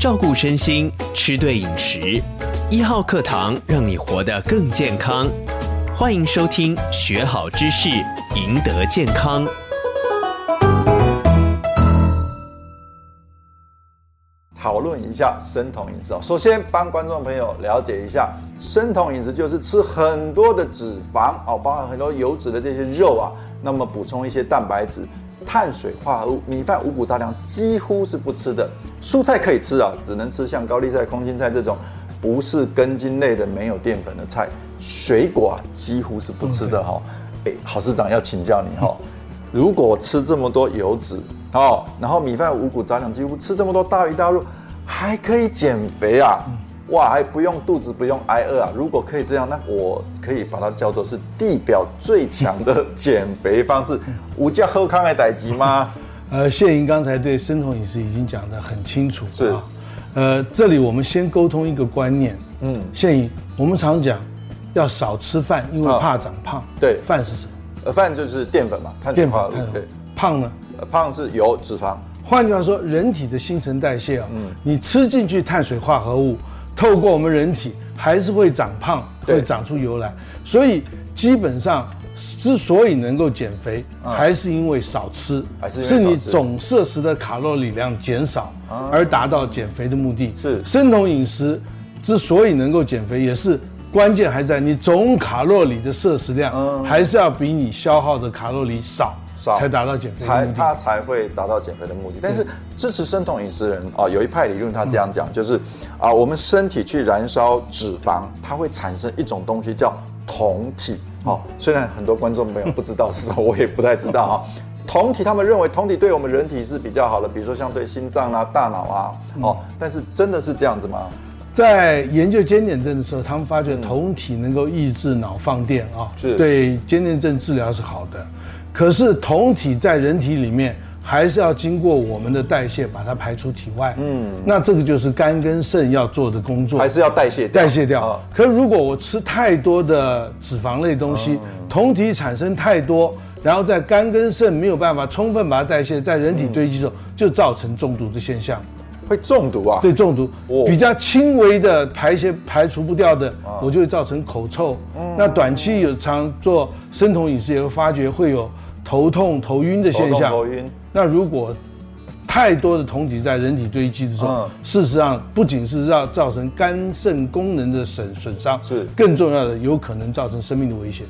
照顾身心，吃对饮食。一号课堂让你活得更健康。欢迎收听，学好知识，赢得健康。讨论一下生酮饮食哦。首先帮观众朋友了解一下，生酮饮食就是吃很多的脂肪哦，包含很多油脂的这些肉啊，那么补充一些蛋白质。碳水化合物、米饭、五谷杂粮几乎是不吃的，蔬菜可以吃啊，只能吃像高丽菜、空心菜这种不是根茎类的、没有淀粉的菜。水果啊，几乎是不吃的哈。哎，郝市长要请教你哈，如果吃这么多油脂哦，然后米饭、五谷杂粮几乎吃这么多大鱼大肉，还可以减肥啊？哇，还不用肚子不用挨饿啊！如果可以这样，那我可以把它叫做是地表最强的减肥方式，无价喝康来代级吗？呃，谢莹刚才对生酮饮食已经讲得很清楚。是、啊，呃，这里我们先沟通一个观念。嗯，谢莹，我们常讲要少吃饭，因为怕长胖。啊、对，饭是什么？呃，饭就是淀粉嘛，碳水化合物。对，胖呢？呃，胖是油脂肪。换句话说，人体的新陈代谢啊，嗯，你吃进去碳水化合物。透过我们人体还是会长胖，会长出油来，所以基本上之所以能够减肥，还是因为少吃，是你总摄食的卡路里量减少而达到减肥的目的。是。生酮饮食之所以能够减肥，也是关键还在你总卡路里的摄食量，还是要比你消耗的卡路里少。才达到减肥，才他才会达到减肥的目的。但是支持生酮饮食的人啊，有一派理论他这样讲，就是啊，我们身体去燃烧脂肪，它会产生一种东西叫酮体。哦，虽然很多观众朋友不知道是什么，我也不太知道啊。酮体，他们认为酮体对我们人体是比较好的，比如说像对心脏啊、大脑啊。哦，但是真的是这样子吗？在研究坚点症的时候，他们发觉酮体能够抑制脑放电啊，是对坚点症治疗是好的。可是酮体在人体里面还是要经过我们的代谢把它排出体外，嗯，那这个就是肝跟肾要做的工作，还是要代谢代谢掉。可是如果我吃太多的脂肪类东西，酮体产生太多，然后在肝跟肾没有办法充分把它代谢，在人体堆积的时候，就造成中毒的现象。会中毒啊？对，中毒。比较轻微的排泄排除不掉的，我就会造成口臭。那短期有常做生酮饮食，也会发觉会有头痛、头晕的现象。头晕。那如果太多的酮体在人体堆积的时候，事实上不仅是要造成肝肾功能的损损伤，是更重要的，有可能造成生命的危险。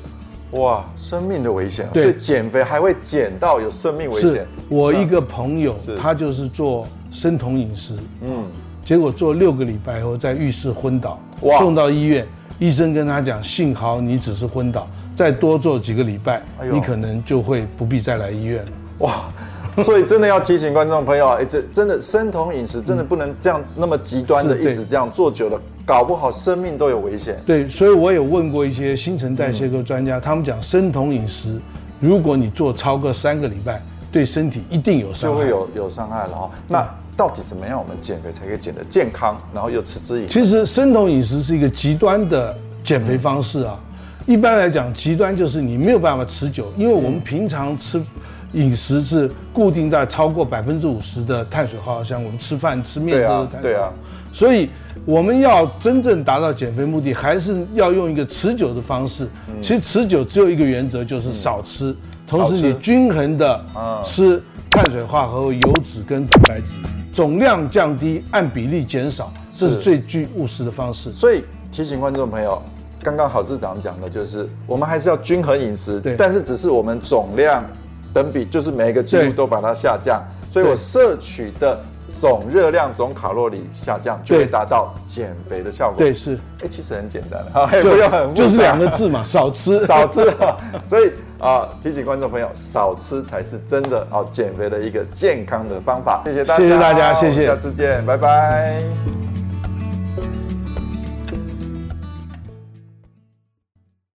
哇，生命的危险！对，所以减肥还会减到有生命危险。我一个朋友，他就是做。生酮饮食，嗯，结果做六个礼拜后在浴室昏倒，哇。送到医院，医生跟他讲，幸好你只是昏倒，再多做几个礼拜，哎、你可能就会不必再来医院了。哇，所以真的要提醒观众朋友啊，哎，这真的生酮饮食真的不能这样那么极端的一直这样做久了，搞不好生命都有危险。对，所以我有问过一些新陈代谢科专家，嗯、他们讲生酮饮食，如果你做超过三个礼拜，对身体一定有伤害，就会有有伤害了哦。那到底怎么样我们减肥才可以减得健康，然后又持之以恒？其实生酮饮食是一个极端的减肥方式啊。一般来讲，极端就是你没有办法持久，因为我们平常吃饮食是固定在超过百分之五十的碳水化合物，像我们吃饭吃面这个碳水。对啊。所以我们要真正达到减肥目的，还是要用一个持久的方式。其实持久只有一个原则，就是少吃，同时你均衡的吃。碳水化合物、油脂跟蛋白质总量降低，按比例减少，这是最具务实的方式。所以提醒观众朋友，刚刚郝市长讲的就是，我们还是要均衡饮食，对，但是只是我们总量等比，就是每一个季度都把它下降，所以我摄取的。总热量、总卡路里下降，就会达到减肥的效果。对，是。哎，其实很简单，哈，不用很就是两个字嘛，少吃，少吃。所以啊，提醒观众朋友，少吃才是真的哦减肥的一个健康的方法。谢谢大家，谢谢大家，谢谢，下次见，拜拜。